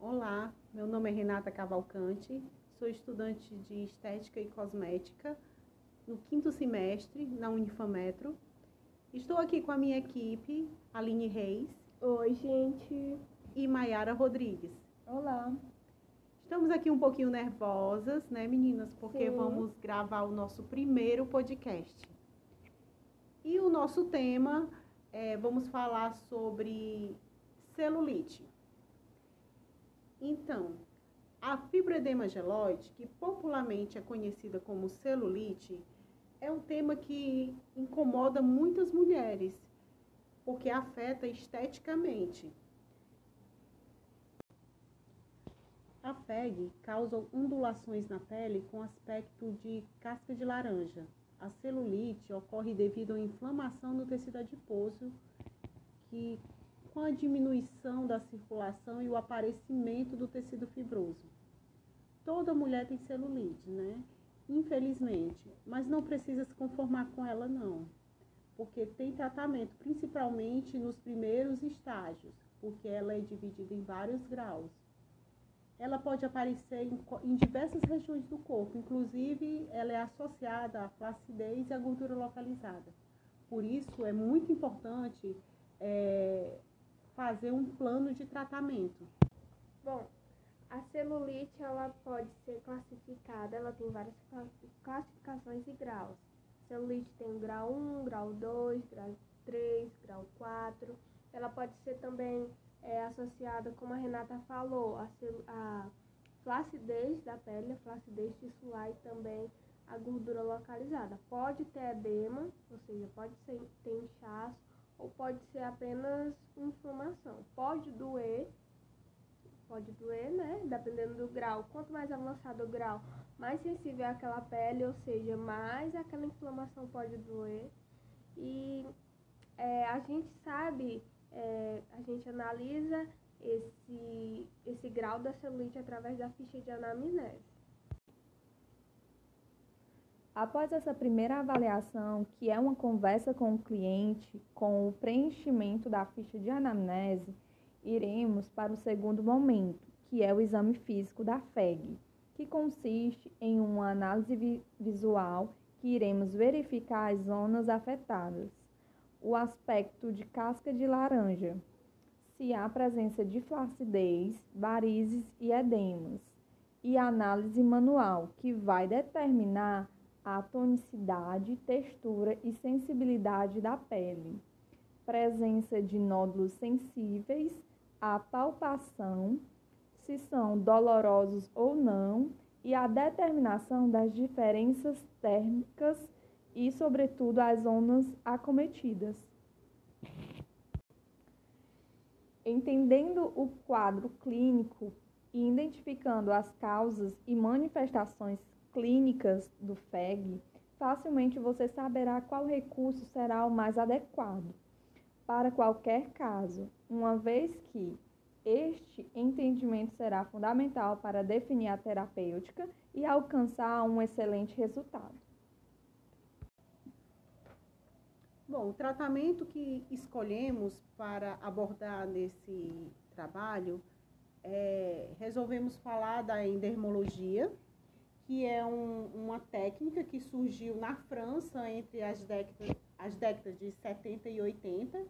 Olá, meu nome é Renata Cavalcante, sou estudante de Estética e Cosmética no quinto semestre na Unifametro. Estou aqui com a minha equipe, Aline Reis. Oi, gente. E Maiara Rodrigues. Olá. Estamos aqui um pouquinho nervosas, né, meninas? Porque Sim. vamos gravar o nosso primeiro podcast. E o nosso tema é, vamos falar sobre celulite. Então, a fibroedema geloide, que popularmente é conhecida como celulite, é um tema que incomoda muitas mulheres, porque afeta esteticamente. A PEG causa ondulações na pele com aspecto de casca de laranja. A celulite ocorre devido à inflamação do tecido adiposo, que com a diminuição da circulação e o aparecimento do tecido fibroso. Toda mulher tem celulite, né? Infelizmente, mas não precisa se conformar com ela não, porque tem tratamento, principalmente nos primeiros estágios, porque ela é dividida em vários graus ela pode aparecer em, em, diversas regiões do corpo, inclusive ela é associada à flacidez e à gordura localizada. Por isso é muito importante é, fazer um plano de tratamento. Bom, a celulite ela pode ser classificada, ela tem várias classificações e graus. A celulite tem o grau 1, grau 2, grau 3, grau 4. Ela pode ser também é associada, como a Renata falou, a, a flacidez da pele, a flacidez tissular e também a gordura localizada. Pode ter edema, ou seja, pode ser, ter inchaço ou pode ser apenas inflamação. Pode doer, pode doer, né? Dependendo do grau. Quanto mais avançado o grau, mais sensível é aquela pele, ou seja, mais aquela inflamação pode doer. E é, a gente sabe é, a gente analisa esse, esse grau da celulite através da ficha de anamnese. Após essa primeira avaliação, que é uma conversa com o cliente, com o preenchimento da ficha de anamnese, iremos para o segundo momento, que é o exame físico da FEG, que consiste em uma análise visual que iremos verificar as zonas afetadas. O aspecto de casca de laranja, se há presença de flacidez, varizes e edemas, e análise manual, que vai determinar a tonicidade, textura e sensibilidade da pele, presença de nódulos sensíveis, a palpação, se são dolorosos ou não, e a determinação das diferenças térmicas e, sobretudo, as zonas acometidas. Entendendo o quadro clínico e identificando as causas e manifestações clínicas do FEG, facilmente você saberá qual recurso será o mais adequado para qualquer caso, uma vez que este entendimento será fundamental para definir a terapêutica e alcançar um excelente resultado. Bom, o tratamento que escolhemos para abordar nesse trabalho, é, resolvemos falar da endermologia, que é um, uma técnica que surgiu na França entre as décadas, as décadas de 70 e 80,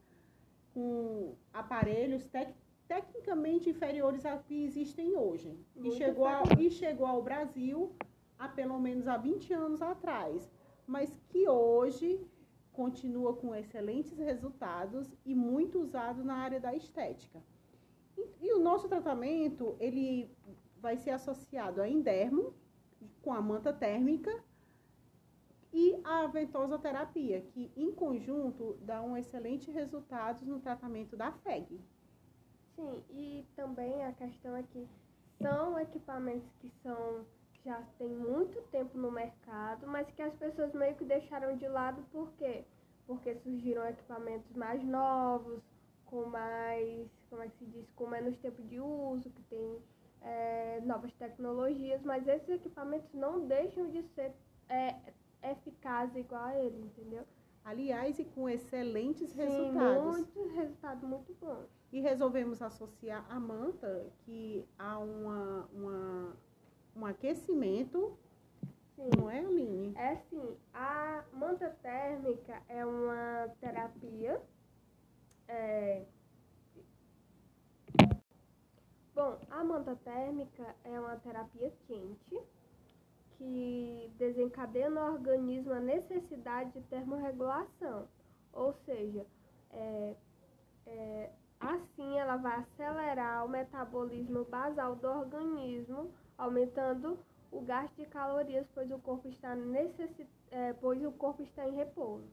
com aparelhos tec, tecnicamente inferiores ao que existem hoje. e chegou, ao, e chegou ao Brasil há pelo menos há 20 anos atrás, mas que hoje continua com excelentes resultados e muito usado na área da estética. E, e o nosso tratamento, ele vai ser associado a endermo, com a manta térmica, e a ventosoterapia, que em conjunto dá um excelente resultado no tratamento da FEG. Sim, e também a questão é que são equipamentos que são já tem muito tempo no mercado, mas que as pessoas meio que deixaram de lado por quê? Porque surgiram equipamentos mais novos, com mais, como é que se diz, com menos tempo de uso, que tem é, novas tecnologias, mas esses equipamentos não deixam de ser é, eficazes igual a ele, entendeu? Aliás, e com excelentes Sim, resultados. muitos resultados muito bons. E resolvemos associar a manta, que há uma, uma, um aquecimento, Sim. não é, Aline? É sim, a manta térmica é uma terapia. é, Bom, a manta térmica é uma terapia quente que desencadeia no organismo a necessidade de termorregulação. Ou seja, é, é, assim ela vai acelerar o metabolismo basal do organismo, aumentando o gasto de calorias, pois o corpo está é, pois o corpo está em repouso.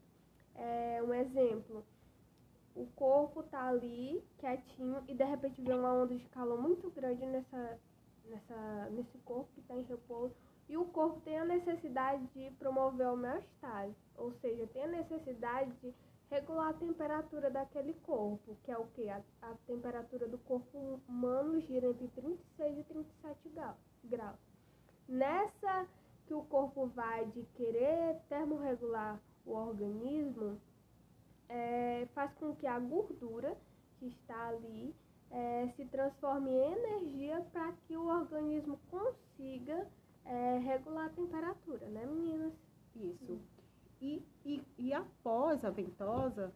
É, um exemplo, o corpo está ali quietinho e de repente vem uma onda de calor muito grande nessa, nessa, nesse corpo que está em repouso e o corpo tem a necessidade de promover a homeostase, ou seja, tem a necessidade de regular a temperatura daquele corpo, que é o que? A, a temperatura do corpo humano gira entre 36 e 37 graus. Nessa que o corpo vai de querer termorregular o organismo, é, faz com que a gordura que está ali é, se transforme em energia para que o organismo consiga é, regular a temperatura, né, meninas? Isso. E, e, e após a ventosa,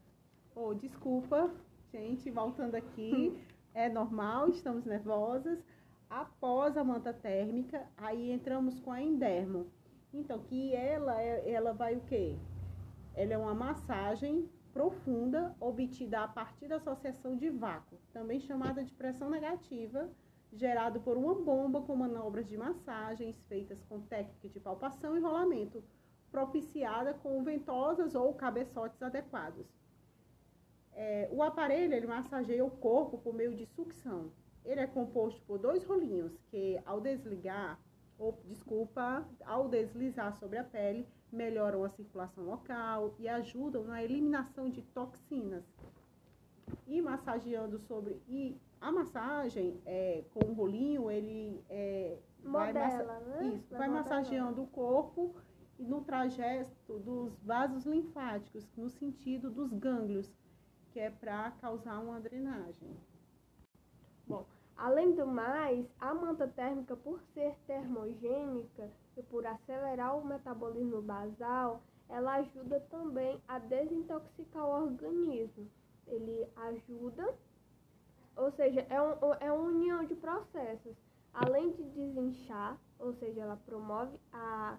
oh, desculpa, gente, voltando aqui, é normal, estamos nervosas. Após a manta térmica, aí entramos com a endermo. Então, que ela, ela vai o quê? Ela é uma massagem profunda obtida a partir da associação de vácuo, também chamada de pressão negativa, gerado por uma bomba com manobras de massagens feitas com técnica de palpação e rolamento, propiciada com ventosas ou cabeçotes adequados. É, o aparelho ele massageia o corpo por meio de sucção. Ele é composto por dois rolinhos que, ao desligar, ou desculpa, ao deslizar sobre a pele, melhoram a circulação local e ajudam na eliminação de toxinas. E massageando sobre e a massagem é, com o rolinho ele é, Modela, vai, né? isso, Vai massageando o corpo e no trajeto dos vasos linfáticos, no sentido dos gânglios, que é para causar uma drenagem. Além do mais, a manta térmica, por ser termogênica e por acelerar o metabolismo basal, ela ajuda também a desintoxicar o organismo. Ele ajuda, ou seja, é, um, é uma união de processos. Além de desinchar, ou seja, ela promove a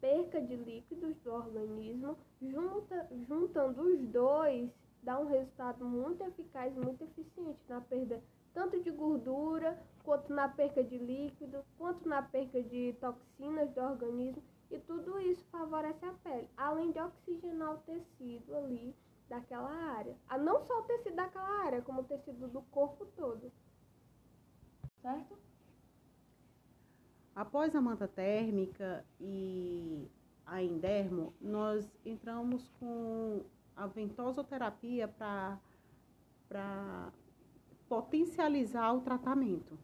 perca de líquidos do organismo, junta, juntando os dois, dá um resultado muito eficaz, muito eficiente na gordura, quanto na perca de líquido, quanto na perca de toxinas do organismo, e tudo isso favorece a pele, além de oxigenar o tecido ali daquela área. Ah, não só o tecido daquela área, como o tecido do corpo todo. Certo? Após a manta térmica e a endermo, nós entramos com a ventosoterapia para potencializar o tratamento.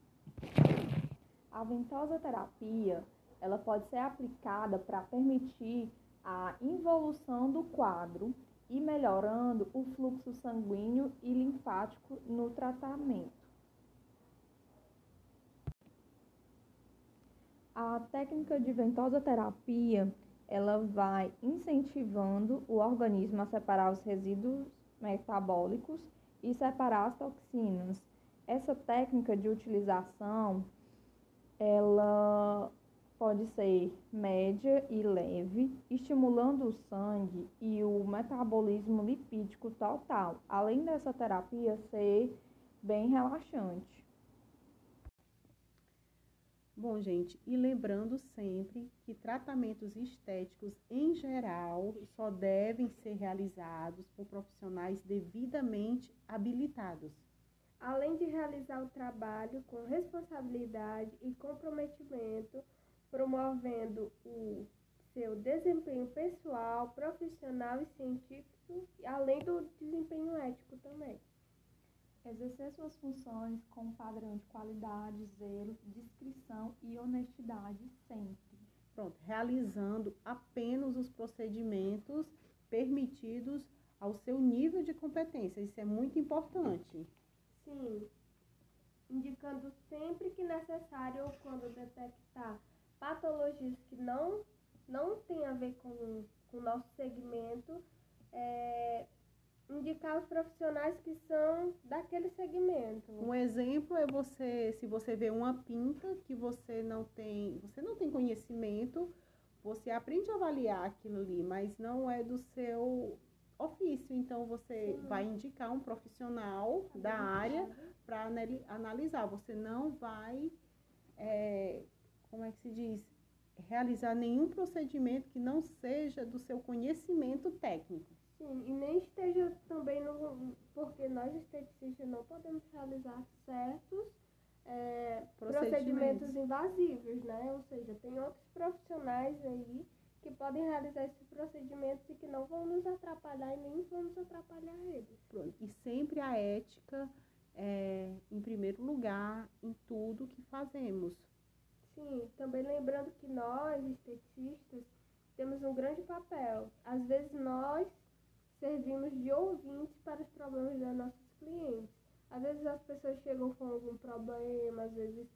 A ventosoterapia, ela pode ser aplicada para permitir a involução do quadro e melhorando o fluxo sanguíneo e linfático no tratamento. A técnica de ventosoterapia, ela vai incentivando o organismo a separar os resíduos metabólicos e separar as toxinas. Essa técnica de utilização, ela pode ser média e leve, estimulando o sangue e o metabolismo lipídico total, além dessa terapia ser bem relaxante. Bom, gente, e lembrando sempre que tratamentos estéticos em geral só devem ser realizados por profissionais devidamente habilitados. Além de realizar o trabalho com responsabilidade e comprometimento, promovendo o seu desempenho pessoal, profissional e científico, além do desempenho ético também. Exercer suas funções com padrão de qualidade, zelo, discrição e honestidade sempre. Pronto, realizando apenas os procedimentos permitidos ao seu nível de competência. Isso é muito importante. Sim. Indicando sempre que necessário ou quando detectar patologias que não, não tem a ver com, com o nosso segmento, é, indicar os profissionais que são daquele segmento. Um exemplo é você, se você vê uma pinta que você não tem, você não tem conhecimento, você aprende a avaliar aquilo ali, mas não é do seu ofício. Então você Sim. vai indicar um profissional tá da área para analisar. Você não vai, é, como é que se diz, realizar nenhum procedimento que não seja do seu conhecimento técnico. Sim, e nem esteja também no. Porque nós esteticistas não podemos realizar certos é, procedimentos. procedimentos invasivos, né? Ou seja, tem outros profissionais aí que podem realizar esses procedimentos e que não vão nos atrapalhar e nem vamos atrapalhar eles. Pronto. E sempre a ética é, em primeiro lugar em tudo que fazemos. Sim, também lembrando que nós, esteticistas, temos um grande papel. Às vezes nós servimos de ouvintes para os problemas dos nossos clientes. Às vezes as pessoas chegam com algum problema, às vezes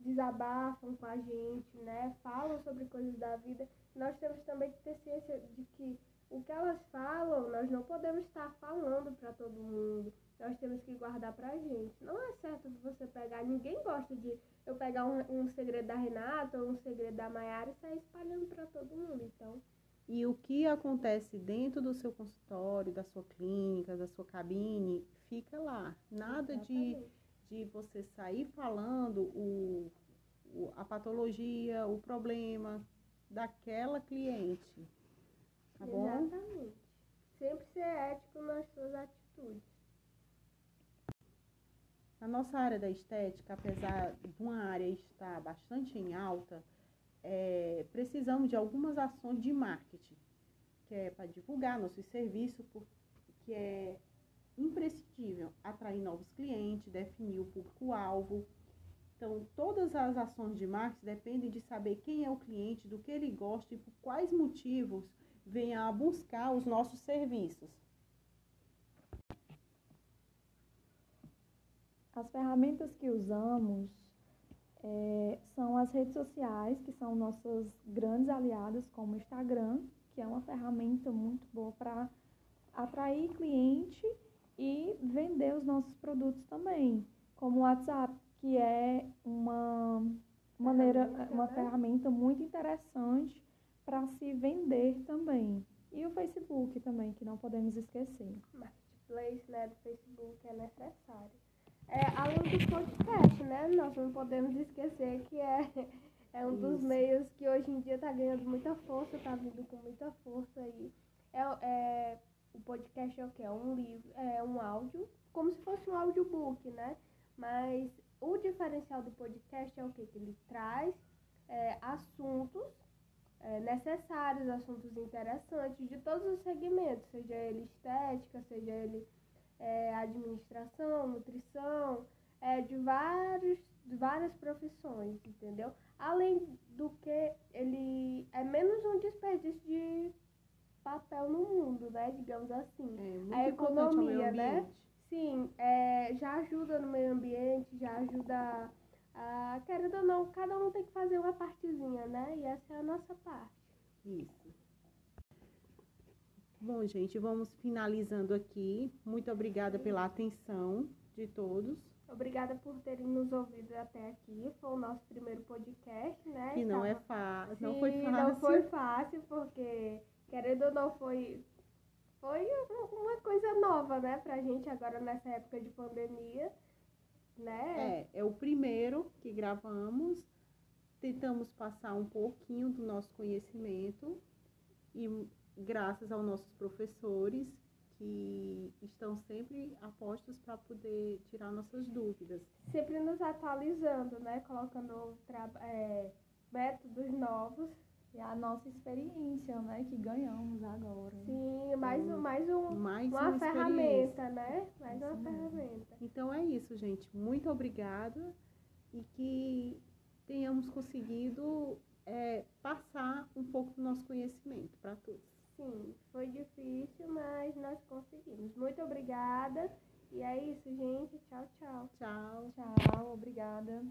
desabafam com a gente, né? Falam sobre coisas da vida. Nós temos também que ter ciência de que o que elas falam, nós não podemos estar falando para todo mundo. Nós temos que guardar para a gente. Não é certo você pegar, ninguém gosta de eu pegar um, um segredo da Renata ou um segredo da Maiara e sair espalhando para todo mundo. Então, e o que acontece dentro do seu consultório, da sua clínica, da sua cabine, fica lá. Nada de, de você sair falando o, o, a patologia, o problema daquela cliente. Tá bom? Exatamente. Sempre ser ético nas suas atitudes. Na nossa área da estética, apesar de uma área estar bastante em alta, é, precisamos de algumas ações de marketing, que é para divulgar nossos serviços, que é imprescindível atrair novos clientes, definir o público-alvo. Então, todas as ações de marketing dependem de saber quem é o cliente, do que ele gosta e por quais motivos venha a buscar os nossos serviços. As ferramentas que usamos é, são as redes sociais, que são nossas grandes aliadas, como o Instagram, que é uma ferramenta muito boa para atrair cliente e vender os nossos produtos também, como o WhatsApp, que é uma maneira, ferramenta, uma né? ferramenta muito interessante para se vender também. E o Facebook também, que não podemos esquecer. Marketplace, né, do Facebook é necessário. É, além do podcast, né? Nós não podemos esquecer que é, é um dos meios que hoje em dia está ganhando muita força, está vindo com muita força aí. É, é, o podcast é o que? É um livro, é um áudio, como se fosse um audiobook, né? Mas o diferencial do podcast é o que? Que ele traz é, assuntos é, necessários, assuntos interessantes de todos os segmentos, seja ele estética, seja ele é, administração, nutrição, é, de, vários, de várias profissões, entendeu? Além do que ele é menos um desperdício de papel no mundo, né? Digamos assim. É, a economia, né? Sim, é, já ajuda no meio ambiente, já ajuda a, querendo ou não, cada um tem que fazer uma partezinha, né? E essa é a nossa parte. Isso. Bom, gente, vamos finalizando aqui. Muito obrigada pela atenção de todos. Obrigada por terem nos ouvido até aqui. Foi o nosso primeiro podcast, né? Que não é fácil. Não foi fácil. Não foi fácil, porque, querendo ou não, foi, foi uma coisa nova, né, pra gente agora nessa época de pandemia. Né? É, é o primeiro que gravamos. Tentamos passar um pouquinho do nosso conhecimento e graças aos nossos professores que estão sempre apostos para poder tirar nossas dúvidas. Sempre nos atualizando, né? Colocando é, métodos novos. E a nossa experiência, né? Que ganhamos agora. Sim, mais, um, mais, um, mais uma, uma ferramenta, né? Mais uma ferramenta. Então é isso, gente. Muito obrigada e que tenhamos conseguido é, passar um pouco do nosso conhecimento para todos. Assim, foi difícil, mas nós conseguimos. Muito obrigada. E é isso, gente. Tchau, tchau. Tchau. Tchau, obrigada.